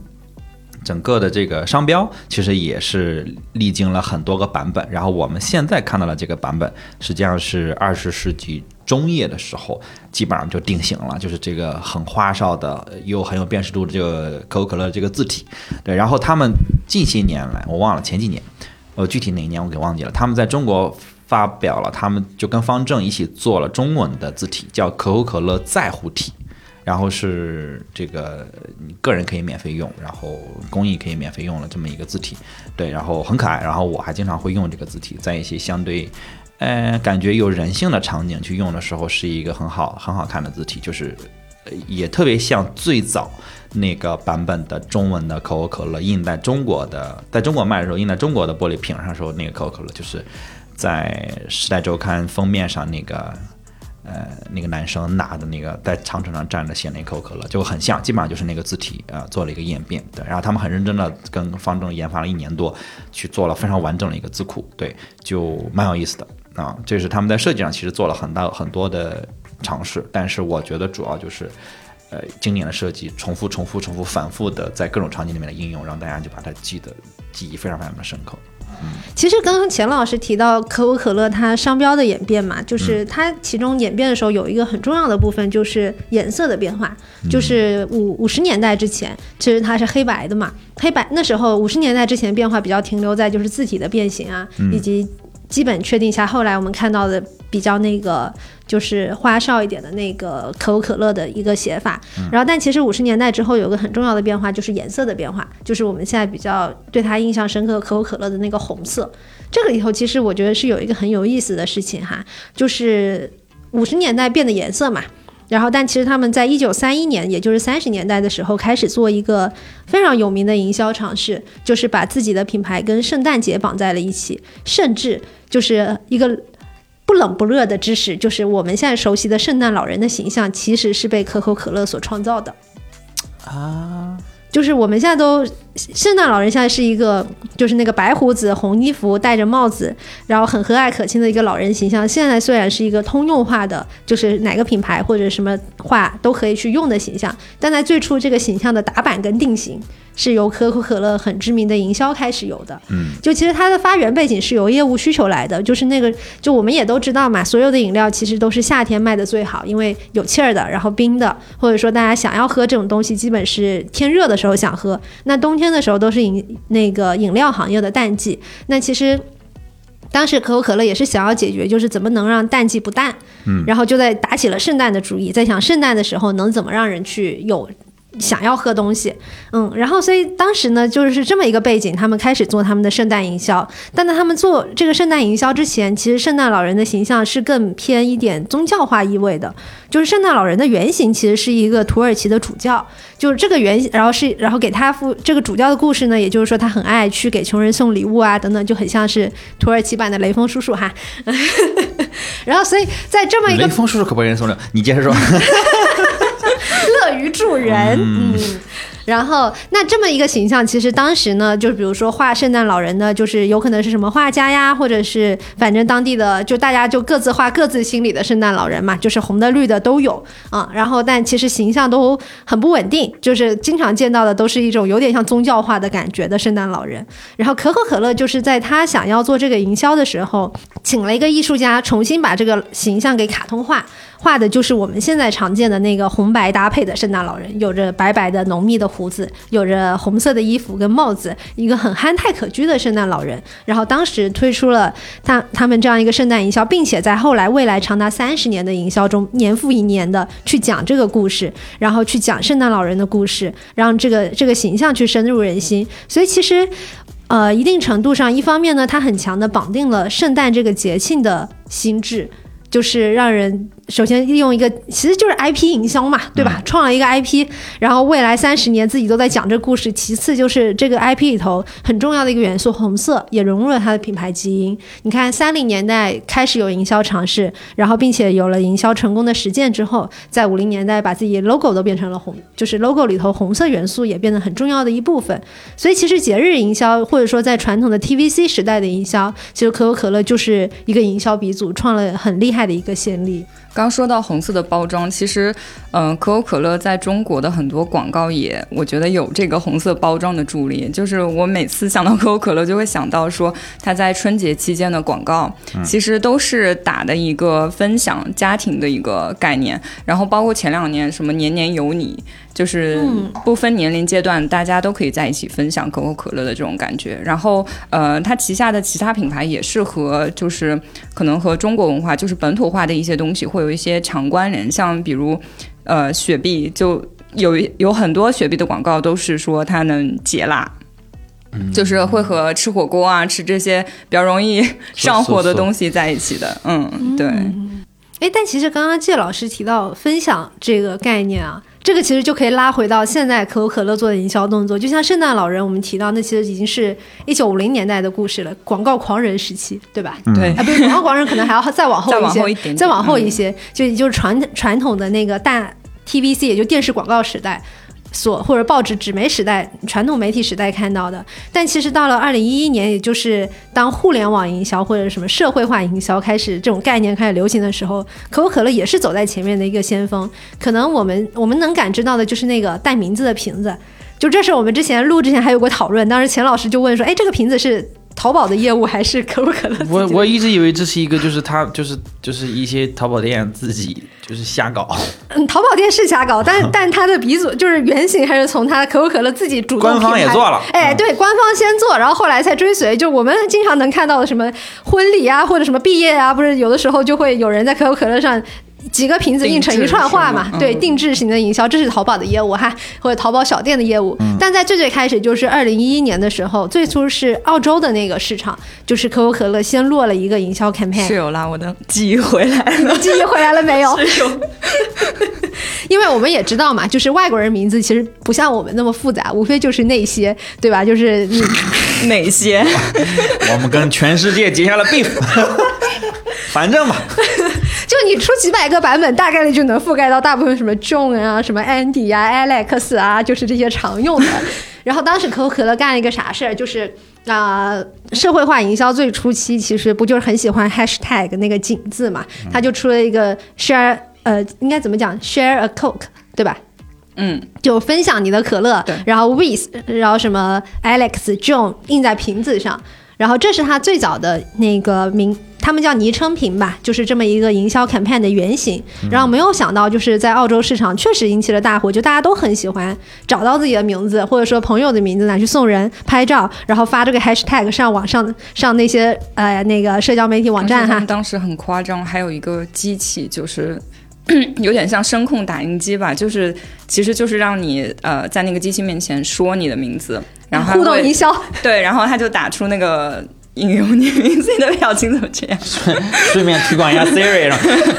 整个的这个商标其实也是历经了很多个版本，然后我们现在看到的这个版本，实际上是二十世纪中叶的时候基本上就定型了，就是这个很花哨的又很有辨识度的这个可口可乐这个字体。对，然后他们近些年来，我忘了前几年，呃，具体哪一年我给忘记了，他们在中国。发表了，他们就跟方正一起做了中文的字体，叫可口可乐在乎体，然后是这个你个人可以免费用，然后公益可以免费用了这么一个字体，对，然后很可爱，然后我还经常会用这个字体，在一些相对，呃，感觉有人性的场景去用的时候，是一个很好很好看的字体，就是也特别像最早那个版本的中文的可口可乐印在中国的，在中国卖的时候印在中国的玻璃瓶上时候，那个可口可乐就是。在《时代周刊》封面上，那个呃，那个男生拿的那个在长城上站着写那可口可乐，就很像，基本上就是那个字体啊，做了一个演变。对，然后他们很认真的跟方正研发了一年多，去做了非常完整的一个字库，对，就蛮有意思的啊。这是他们在设计上其实做了很大很多的尝试，但是我觉得主要就是呃，经典的设计，重复、重复、重复、反复的在各种场景里面的应用，让大家就把它记得记忆非常非常的深刻。其实刚刚钱老师提到可口可乐它商标的演变嘛，就是它其中演变的时候有一个很重要的部分就是颜色的变化，就是五五十年代之前其实它是黑白的嘛，黑白那时候五十年代之前变化比较停留在就是字体的变形啊，以及基本确定下后来我们看到的比较那个。就是花哨一点的那个可口可乐的一个写法，然后但其实五十年代之后有个很重要的变化，就是颜色的变化，就是我们现在比较对它印象深刻可口可乐的那个红色。这个里头其实我觉得是有一个很有意思的事情哈，就是五十年代变的颜色嘛，然后但其实他们在一九三一年，也就是三十年代的时候开始做一个非常有名的营销尝试，就是把自己的品牌跟圣诞节绑在了一起，甚至就是一个。不冷不热的知识，就是我们现在熟悉的圣诞老人的形象，其实是被可口可乐所创造的啊。就是我们现在都圣诞老人现在是一个，就是那个白胡子、红衣服、戴着帽子，然后很和蔼可亲的一个老人形象。现在虽然是一个通用化的，就是哪个品牌或者什么话都可以去用的形象，但在最初这个形象的打板跟定型。是由可口可乐很知名的营销开始有的，嗯，就其实它的发源背景是由业务需求来的，就是那个，就我们也都知道嘛，所有的饮料其实都是夏天卖的最好，因为有气儿的，然后冰的，或者说大家想要喝这种东西，基本是天热的时候想喝，那冬天的时候都是饮那个饮料行业的淡季，那其实当时可口可乐也是想要解决，就是怎么能让淡季不淡，嗯，然后就在打起了圣诞的主意，在想圣诞的时候能怎么让人去有。想要喝东西，嗯，然后所以当时呢，就是这么一个背景，他们开始做他们的圣诞营销。但在他们做这个圣诞营销之前，其实圣诞老人的形象是更偏一点宗教化意味的。就是圣诞老人的原型其实是一个土耳其的主教，就是这个原，然后是然后给他父这个主教的故事呢，也就是说他很爱去给穷人送礼物啊，等等，就很像是土耳其版的雷锋叔叔哈。[LAUGHS] 然后所以在这么一个雷锋叔叔可不给人送礼，你接着说。[LAUGHS] 乐于助人，嗯。然后，那这么一个形象，其实当时呢，就是比如说画圣诞老人的，就是有可能是什么画家呀，或者是反正当地的，就大家就各自画各自心里的圣诞老人嘛，就是红的绿的都有啊。然后，但其实形象都很不稳定，就是经常见到的都是一种有点像宗教化的感觉的圣诞老人。然后，可口可乐就是在他想要做这个营销的时候，请了一个艺术家重新把这个形象给卡通化，画的就是我们现在常见的那个红白搭配的圣诞老人，有着白白的浓密的。胡子有着红色的衣服跟帽子，一个很憨态可掬的圣诞老人。然后当时推出了他他们这样一个圣诞营销，并且在后来未来长达三十年的营销中，年复一年的去讲这个故事，然后去讲圣诞老人的故事，让这个这个形象去深入人心。所以其实，呃，一定程度上，一方面呢，它很强的绑定了圣诞这个节庆的心智，就是让人。首先利用一个，其实就是 IP 营销嘛，对吧？创了一个 IP，然后未来三十年自己都在讲这故事。其次就是这个 IP 里头很重要的一个元素，红色也融入了它的品牌基因。你看三零年代开始有营销尝试，然后并且有了营销成功的实践之后，在五零年代把自己 logo 都变成了红，就是 logo 里头红色元素也变得很重要的一部分。所以其实节日营销，或者说在传统的 TVC 时代的营销，其实可口可乐就是一个营销鼻祖，创了很厉害的一个先例。刚说到红色的包装，其实，嗯、可口可乐在中国的很多广告也，我觉得有这个红色包装的助力。就是我每次想到可口可乐，就会想到说它在春节期间的广告，其实都是打的一个分享家庭的一个概念。然后包括前两年什么年年有你，就是不分年龄阶段，大家都可以在一起分享可口可乐的这种感觉。然后，呃，它旗下的其他品牌也是和就是可能和中国文化就是本土化的一些东西会有一些强关联，像比如呃雪碧就有有很多雪碧的广告都是说它能解辣。就是会和吃火锅啊、吃这些比较容易上火的东西在一起的，嗯，对，哎，但其实刚刚谢老师提到分享这个概念啊，这个其实就可以拉回到现在可口可乐做的营销动作，就像圣诞老人，我们提到那其实已经是一九五零年代的故事了，广告狂人时期，对吧？对啊，不是广告狂人，可能还要再往后一些，往后一点点再往后一些，就就是传传统的那个大 TVC，也就电视广告时代。所或者报纸纸媒时代、传统媒体时代看到的，但其实到了二零一一年，也就是当互联网营销或者什么社会化营销开始这种概念开始流行的时候，可口可乐也是走在前面的一个先锋。可能我们我们能感知到的就是那个带名字的瓶子，就这是我们之前录之前还有过讨论，当时钱老师就问说，哎，这个瓶子是淘宝的业务还是可口可乐？我我一直以为这是一个，就是他就是就是一些淘宝店自己就是瞎搞，嗯，淘宝店是瞎搞，但 [LAUGHS] 但它的鼻祖就是原型还是从他可口可乐自己主动官方也做了哎，嗯对，官方先做，然后后来才追随。就我们经常能看到的什么婚礼啊，或者什么毕业啊，不是有的时候就会有人在可口可乐上。几个瓶子印成一串话嘛对，嗯定制型的营销，这是淘宝的业务哈，或者淘宝小店的业务。但在最最开始，就是二零一一年的时候，最初是澳洲的那个市场，就是可口可乐先落了一个营销 campaign，是有啦，我的记忆回来了，记忆回来了没有？[LAUGHS] 是有，[LAUGHS] 因为我们也知道嘛，就是外国人名字其实不像我们那么复杂，无非就是那些，对吧？就是你 [LAUGHS] 哪些？我们跟全世界结下了 beef。[LAUGHS] 反正吧，[LAUGHS] 就你出几百个版本，大概率就能覆盖到大部分什么 John 啊、什么 Andy 呀、Alex 啊，[LAUGHS] 就是这些常用的。然后当时可口可乐干了一个啥事儿，就是啊、社会化营销最初期其实不就是很喜欢 hashtag 那个井字嘛，他就出了一个 share 呃，应该怎么讲 share a Coke 对吧？嗯，就分享你的可乐，然后 with，然后什么 Alex John 印在瓶子上，然后这是他最早的那个名，他们叫昵称瓶吧，就是这么一个营销 campaign 的原型。然后没有想到，就是在澳洲市场确实引起了大火，就大家都很喜欢找到自己的名字，或者说朋友的名字拿去送人拍照，然后发这个 hashtag 上网上上那些呃那个社交媒体网站哈。当时很夸张，还有一个机器，就是 [CLEARS THROAT] 有点像声控打印机吧，就是其实就是让你呃在那个机器面前说你的名字，然后互动营销，[LAUGHS] 对，然后他就打出那个引用你名字，你的表情怎么这样？顺便推广一下 Siri 了。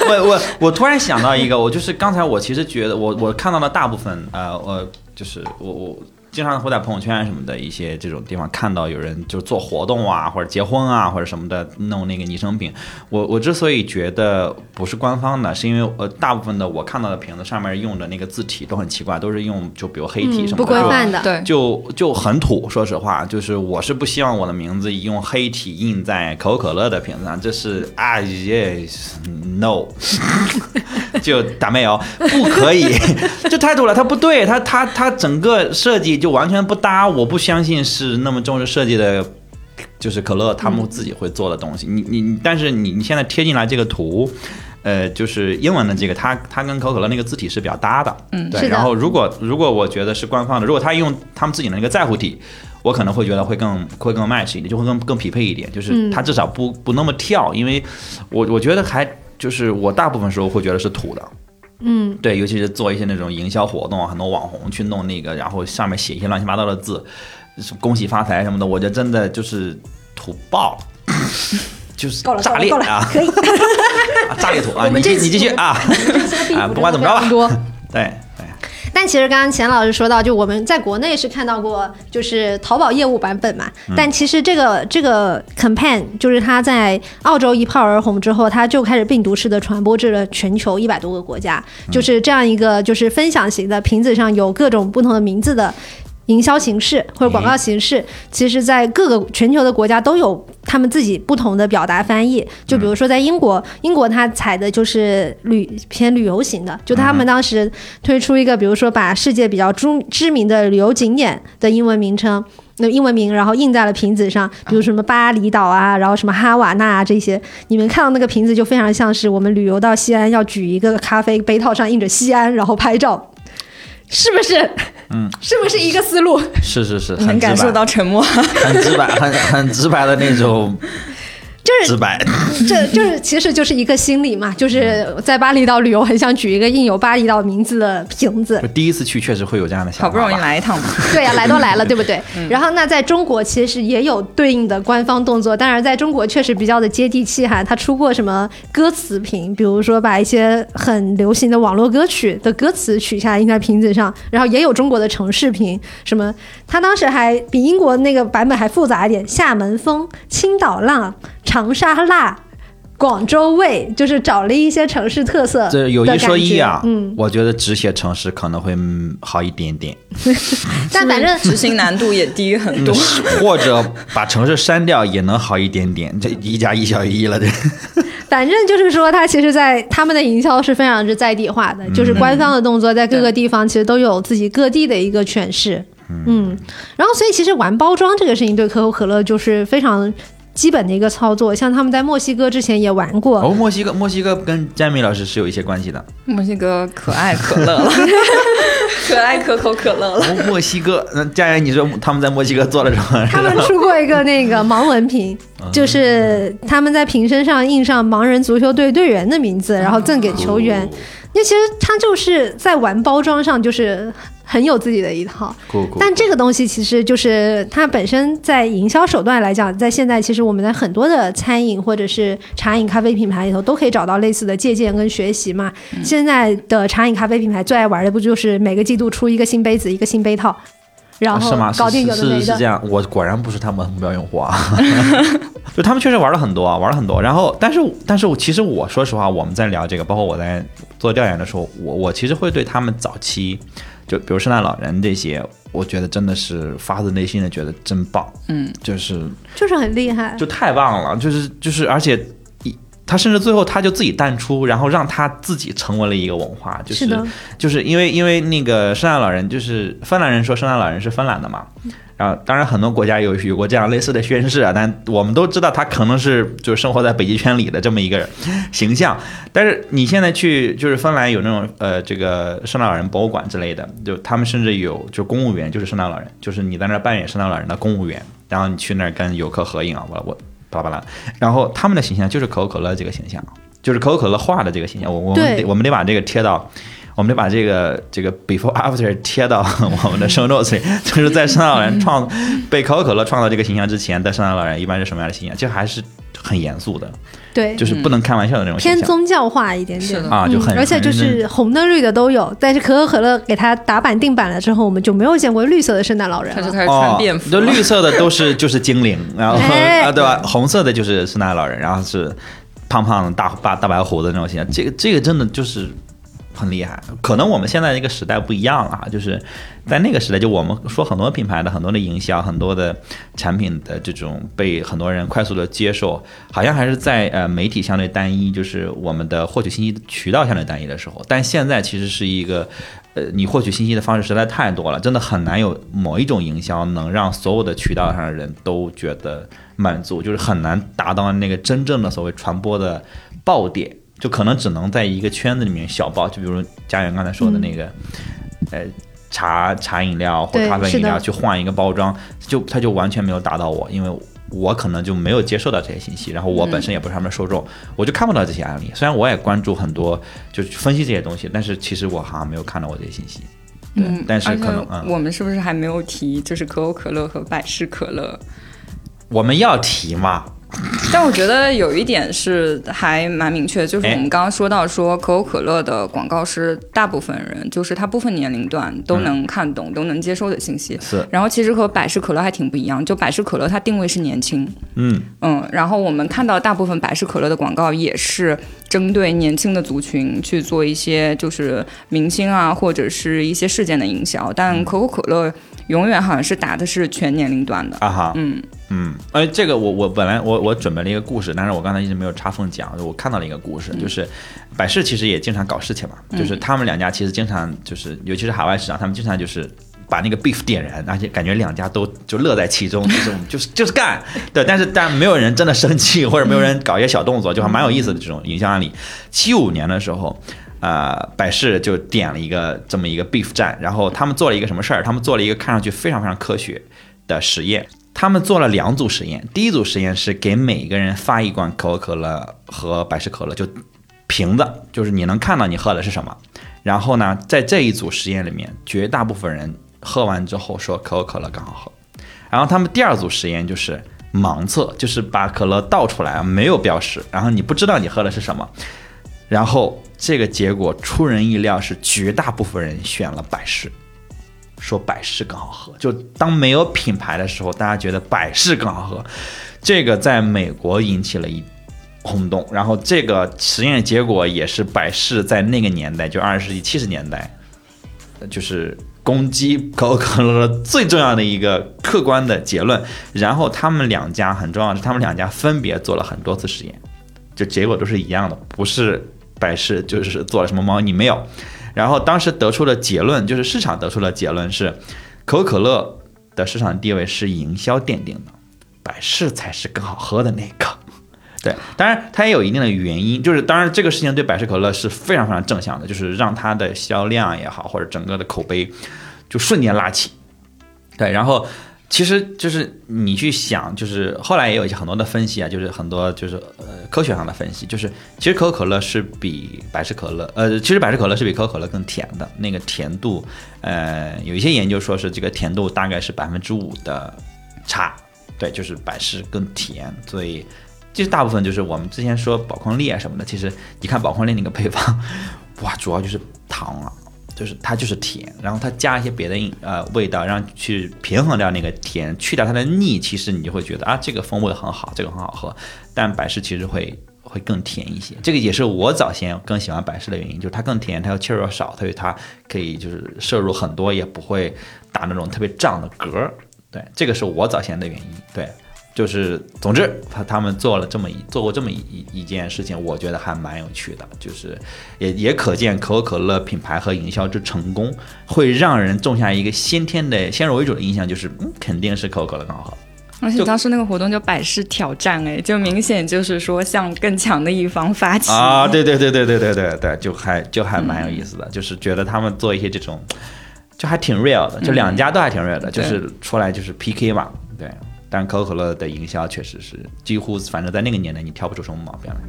我我我突然想到一个，我就是刚才我其实觉得我我看到了大部分呃我就是我我。经常会在朋友圈什么的一些这种地方看到有人就做活动啊，或者结婚啊，或者什么的弄那个昵称饼。我我之所以觉得不是官方的，是因为呃大部分的我看到的瓶子上面用的那个字体都很奇怪，都是用就比如黑体嗯，什么的，不规就范的。对，就就很土，说实话，就是我是不希望我的名字用黑体印在可口可乐的瓶子上，这是啊耶 no，就打没有，不可以，[LAUGHS] 就太土了，它不对，它它它整个设计就完全不搭，我不相信是那么重视设计的。就是可乐他们自己会做的东西，你你你，但是你你现在贴进来这个图，呃，就是英文的这个，它它跟可口可乐那个字体是比较搭的，嗯对。然后如果如果我觉得是官方的，如果他用他们自己的那个在乎体，我可能会觉得会更会更 match 一点，就会更更匹配一点，就是嗯它至少不不那么跳，因为我我觉得还就是我大部分时候会觉得是土的。嗯，对，尤其是做一些那种营销活动，很多网红去弄那个，然后上面写一些乱七八糟的字，恭喜发财什么的，我觉得真的就是土爆了，就是够了，炸够了，够了裂啊，，可以。[LAUGHS] 啊炸裂土啊！[LAUGHS] 你继你继续啊，啊，不管怎么着吧，[LAUGHS] 对。但其实刚刚钱老师说到，就我们在国内是看到过，就是淘宝业务版本嘛。但其实这个这个 campaign 就是它在澳洲一炮而红之后，它就开始病毒式的传播至了全球一百多个国家。就是这样一个就是分享型的瓶子上有各种不同的名字的。营销形式或者广告形式，其实在各个全球的国家都有他们自己不同的表达翻译。就比如说在英国，英国它采的就是旅偏旅游型的，就他们当时推出一个，比如说把世界比较知知名的旅游景点的英文名称。那英文名，然后印在了瓶子上，比如什么巴厘岛啊，然后什么哈瓦那啊这些，你们看到那个瓶子就非常像是我们旅游到西安要举一个咖啡杯套上印着西安，然后拍照，是不是？嗯，是不是一个思路？是是是，能很直白感受到沉默。很直白，很很直白的那种就是直白。[LAUGHS] 这就是其实就是一个心理嘛，就是在巴厘岛旅游，很想举一个印有巴厘岛名字的瓶子。第一次去确实会有这样的想法。好不容易来一趟嘛，[LAUGHS] 对呀、来都来了，对不对？[LAUGHS] 然后那在中国其实也有对应的官方动作，当然在中国确实比较的接地气哈。他出过什么歌词瓶，比如说把一些很流行的网络歌曲的歌词取下来印在瓶子上，然后也有中国的城市瓶，什么他当时还比英国那个版本还复杂一点，厦门风、青岛浪、长沙辣。广州味就是找了一些城市特色，这有一说一啊，嗯，我觉得只写城市可能会嗯好一点点，[LAUGHS] 但反正执行难度也低很多。或者把城市删掉也能好一点点。这一加一小于一了，这 [LAUGHS] 反正就是说，它其实，在他们的营销是非常之在地化的，就是官方的动作在各个地方其实都有自己各地的一个诠释。嗯，然后所以其实玩包装这个事情对可口可乐就是非常基本的一个操作，像他们在墨西哥之前也玩过。哦，墨西哥，墨西哥跟詹米老师是有一些关系的。墨西哥可爱可乐 [LAUGHS] 了，可爱可口可乐了。哦，墨西哥，那佳言，你说他们在墨西哥做了什么？他们出过一个那个盲文瓶，就是他们在瓶身上印上盲人足球队队员的名字，然后赠给球员。因为其实他就是在玩包装上，就是很有自己的一套。酷酷。但这个东西其实就是它本身在营销手段来讲，在现在其实我们在很多的餐饮或者是茶饮咖啡品牌里头都可以找到类似的借鉴跟学习嘛。现在的茶饮咖啡品牌最爱玩的不就是每个季度出一个新杯子，一个新杯套，然后啊是吗？搞定有是的没的。是是这样，我果然不是他们的目标用户啊。[LAUGHS] 就他们确实玩了很多，啊，玩了很多。然后，但是，但是我其实我说实话，我们在聊这个，包括我在做调研的时候，我我其实会对他们早期，就比如圣诞老人这些，我觉得真的是发自内心的觉得真棒，嗯，就是就是很厉害，就太棒了，就是就是，而且一他甚至最后他就自己淡出，然后让他自己成为了一个文化，就是的，就是因为因为那个圣诞老人，就是芬兰人说圣诞老人是芬兰的嘛，然后当然很多国家有有过这样类似的宣誓啊，但我们都知道他可能是就是生活在北极圈里的这么一个形象。但是你现在去就是芬兰有那种呃这个圣诞老人博物馆之类的，就他们甚至有就公务员就是圣诞老人，就是你在那儿扮演圣诞老人的公务员，然后你去那儿跟游客合影啊，我我巴拉巴拉，然后他们的形象就是可口可乐这个形象，就是可口可乐画的这个形象，我我们得我们得把这个贴到。我们得把这个这个 before after 贴到 [LAUGHS] 我们的 show notes 里，就是在圣诞老人创被可口可乐创造这个形象之前，在圣诞老人一般是什么样的形象？就还是很严肃的，对，就是不能开玩笑的那种偏宗教化一点点。的啊，就很嗯而且就是红的绿的都有，但是可口可乐给它打板定版了之后，我们就没有见过绿色的圣诞老人了。他就开始穿便服哦，就。绿色的都是就是精灵，[LAUGHS] 然后、哎啊对吧？红色的就是圣诞老人，然后是胖胖的大大大白胡子那种形象。这个这个真的就是很厉害。可能我们现在这个时代不一样了啊，就是在那个时代，就我们说很多品牌的很多的营销，很多的产品的这种被很多人快速的接受，好像还是在呃媒体相对单一，就是我们的获取信息渠道相对单一的时候。但现在其实是一个。呃，你获取信息的方式实在太多了，真的很难有某一种营销能让所有的渠道上的人都觉得满足，就是很难达到那个真正的所谓传播的爆点，就可能只能在一个圈子里面小爆，就比如家园刚才说的那个，呃。茶茶饮料或咖啡饮料去换一个包装，就它就完全没有打到我，因为我可能就没有接受到这些信息，然后我本身也不是他们的受众，我就看不到这些案例。虽然我也关注很多，就是分析这些东西，但是其实我好像没有看到过这些信息。对，嗯，但是可能嗯，我们是不是还没有提，就是可口可乐和百事可乐？我们要提嘛，但我觉得有一点是还蛮明确，就是我哎们刚刚说到说可口可乐的广告是大部分人，就是他部分年龄段都能看懂、都能接收的信息。是，然后其实和百事可乐还挺不一样，就百事可乐它定位是年轻，嗯。嗯，然后我们看到大部分百事可乐的广告也是针对年轻的族群去做一些就是明星啊或者是一些事件的营销，但可口可乐永远好像是打的是全年龄段的。啊哈，嗯嗯，哎，这个我我本来我我准备了一个故事，但是我刚才一直没有插缝讲，我看到了一个故事，就是百事其实也经常搞事情嘛，就是他们两家其实经常就是，尤其是海外市场，他们经常就是。把那个 beef 点燃，而且感觉两家都就乐在其中，就是我们就是就是干，对，但是但没有人真的生气，或者没有人搞一些小动作，就还蛮有意思的这种营销案例。七五年的时候，呃，百事就点了一个这么一个 beef 站，然后他们做了一个什么事儿？他们做了一个看上去非常非常科学的实验。他们做了两组实验，第一组实验是给每个人发一罐可口可乐和百事可乐，就瓶子，就是你能看到你喝的是什么。然后呢，在这一组实验里面，绝大部分人喝完之后说可口可乐更好喝。然后他们第二组实验就是盲测，就是把可乐倒出来，没有标识，然后你不知道你喝的是什么。然后这个结果出人意料，是绝大部分人选了百事，说百事更好喝。就当没有品牌的时候，大家觉得百事更好喝，这个在美国引起了一轰动。然后这个实验结果也是百事在那个年代，就二十世纪七十年代，就是攻击可口可乐最重要的一个客观的结论。然后他们两家很重要的是，他们两家分别做了很多次实验，就结果都是一样的，不是百事就是做了什么猫腻没有。然后当时得出的结论就是市场得出的结论是，可口可乐的市场地位是营销奠定的，百事才是更好喝的那个。[LAUGHS] 对，当然它也有一定的原因，就是当然这个事情对百事可乐是非常非常正向的，就是让它的销量也好，或者整个的口碑就瞬间拉起。对，然后其实就是你去想，就是后来也有一些很多的分析啊，就是很多就是呃科学上的分析，就是其实可口可乐是比百事可乐，呃，其实百事可乐是比可口可乐更甜的，那个甜度，呃，有一些研究说是这个甜度大概是百分之五的差，对，就是百事更甜，所以。其实大部分就是我们之前说宝矿力啊什么的，其实你看宝矿力那个配方，哇，主要就是糖啊，就是它就是甜，然后它加一些别的呃味道，让去平衡掉那个甜，去掉它的腻，其实你就会觉得啊，这个风味很好，这个很好喝。但百事其实会会更甜一些，这个也是我早先更喜欢百事的原因，就是它更甜，它又气儿又少，所以它可以就是摄入很多，也不会打那种特别胀的嗝。对，这个是我早先的原因。对。就是，总之，他他们做了这么一做过这么一一一件事情，我觉得还蛮有趣的，就是也也可见可口可乐品牌和营销之成功，会让人种下一个先天的先入为主的印象，就是嗯，肯定是可口可乐更好喝。而且当时那个活动叫百事挑战，哎，就明显就是说向更强的一方发起啊，对对对对对对对对，就还就还蛮有意思的，就是觉得他们做一些这种，就还挺 real 的，就两家都还挺 real 的，就是出来就是 PK 嘛，对。但可口可乐的营销确实是几乎，反正在那个年代你挑不出什么毛病来。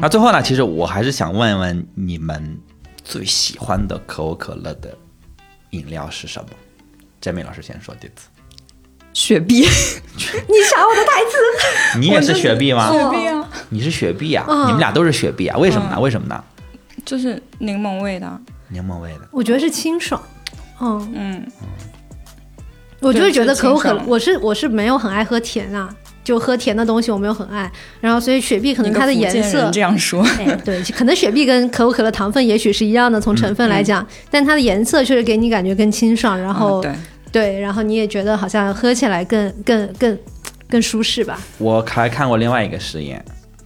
那最后呢，其实我还是想问问你们最喜欢的可口可乐的饮料是什么？詹美老师先说这次。雪碧，[LAUGHS] 你抢我的台词？[LAUGHS] 你也是雪碧吗？雪碧啊，你是雪碧啊？你们俩都是雪碧啊？为什么呢？为什么呢？就是柠檬味的，柠檬味的。我觉得是清爽。嗯嗯，我就是觉得可口可乐，我是我是没有很爱喝甜啊，就喝甜的东西我没有很爱。然后所以雪碧可能它的颜色这样说，哎，对，可能雪碧跟可口可乐糖分也许是一样的，从成分来讲，嗯、但它的颜色确实给你感觉更清爽，然后、啊、对对，然后你也觉得好像喝起来更更更更舒适吧。我还看过另外一个实验，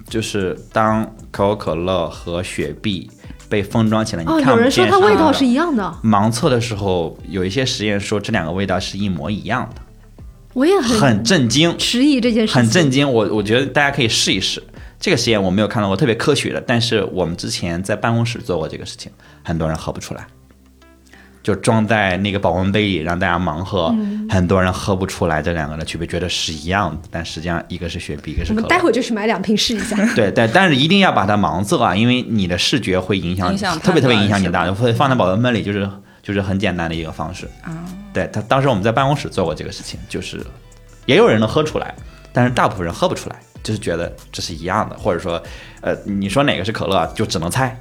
就是当可口可乐和雪碧。被封装起来，你看哦，有人说它味道是一样的。盲测的时候，有一些实验说这两个味道是一模一样的。我也很很震惊，迟疑这件事很震惊。我我觉得大家可以试一试这个实验，我没有看到过特别科学的，但是我们之前在办公室做过这个事情，很多人喝不出来。就装在那个保温杯里，让大家盲喝，嗯、很多人喝不出来这两个的区别，觉得是一样的，但实际上一个是雪碧，一个是可乐。我们待会儿就去买两瓶试一下。[LAUGHS] [LAUGHS] 对对，但是一定要把它盲测啊，因为你的视觉会影响，影响特别特别影响你的大，会放在保温杯里，就是就是很简单的一个方式。啊，对他，当时我们在办公室做过这个事情，就是也有人能喝出来，但是大部分人喝不出来，就是觉得这是一样的，或者说，呃，你说哪个是可乐，就只能猜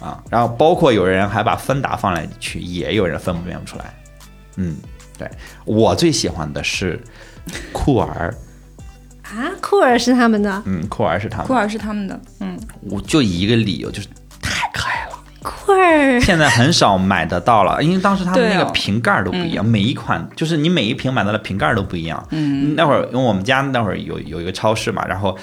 啊。然后包括有人还把芬达放进去，也有人分辨不出来。嗯，对我最喜欢的是酷儿，啊，酷儿是他们的，嗯，酷儿是他们酷，儿是他们的，嗯，我就一个理由，就是太可爱了。酷儿现在很少买得到了，因为当时他们那个瓶盖都不一样，每一款就是你每一瓶买到的瓶盖都不一样。嗯，那会儿因为我们家那会儿有有一个超市嘛，然后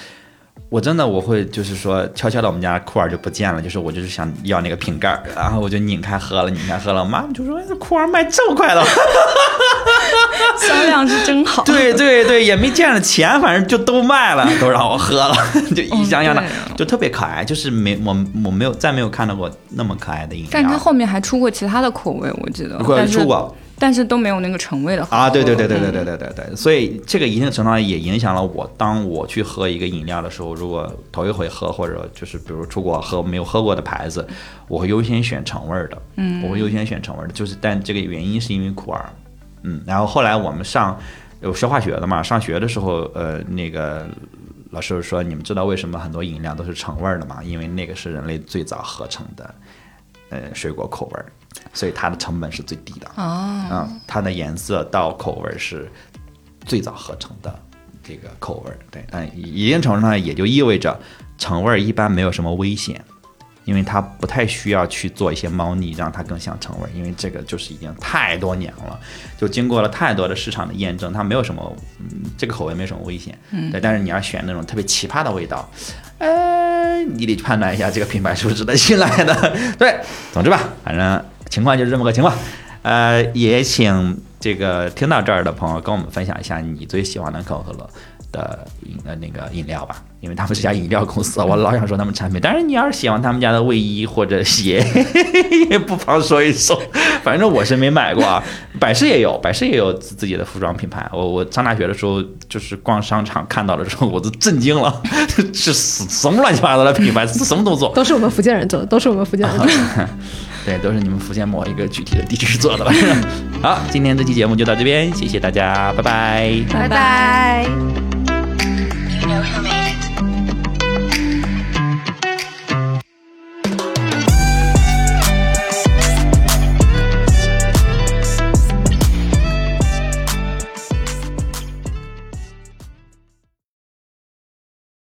我真的我会就是说悄悄的我们家酷儿就不见了，就是我就是想要那个瓶盖，然后我就拧开喝了，拧开喝了，我妈就说哎酷儿卖这么快了，[LAUGHS] 销量是真好。对对对，也没见着钱，反正就都卖了，都让我喝了，[LAUGHS] 就一箱箱的哦，就特别可爱，就是没我我没有再没有看到过那么可爱的饮料。但是它后面还出过其他的口味，我记得，出过但是都没有那个橙味的好啊，对对对对对嗯。对对对对，所以这个一定程度上也影响了我，当我去喝一个饮料的时候，如果头一回喝，或者就是比如出国喝没有喝过的牌子，我会优先选橙味儿的，嗯，我会优先选橙味儿的，就是但这个原因是因为苦儿，嗯，然后后来我们上有学化学的嘛，上学的时候，呃，那个老师说，你们知道为什么很多饮料都是橙味儿的吗？因为那个是人类最早合成的，呃，水果口味儿，所以它的成本是最低的。啊，嗯，它的颜色到口味儿是最早合成的这个口味儿，对，但一定程度上也就意味着橙味儿一般没有什么危险，因为它不太需要去做一些猫腻，让它更像橙味儿，因为这个就是已经太多年了，就经过了太多的市场的验证，它没有什么，嗯，这个口味没什么危险，嗯，对，但是你要选那种特别奇葩的味道。呃，你得判断一下这个品牌是不是值得信赖的。对，总之吧，反正情况就是这么个情况。呃，也请这个听到这儿的朋友跟我们分享一下你最喜欢的可口可乐的饮呃那个饮料吧，因为他们是家饮料公司，我老想说他们产品，但是你要是喜欢他们家的卫衣或者鞋，[LAUGHS] 也不妨说一说。反正我是没买过，啊，百事也有，百事也有自自己的服装品牌。我我上大学的时候就是逛商场看到的时候，我都震惊了，[LAUGHS] 是什什么乱七八糟的品牌，什么都做。都是我们福建人做的，都是我们福建人做的。[LAUGHS] 对，都是你们福建某一个具体的地址做的吧。[LAUGHS] 好，今天这期节目就到这边，谢谢大家，拜拜。拜拜。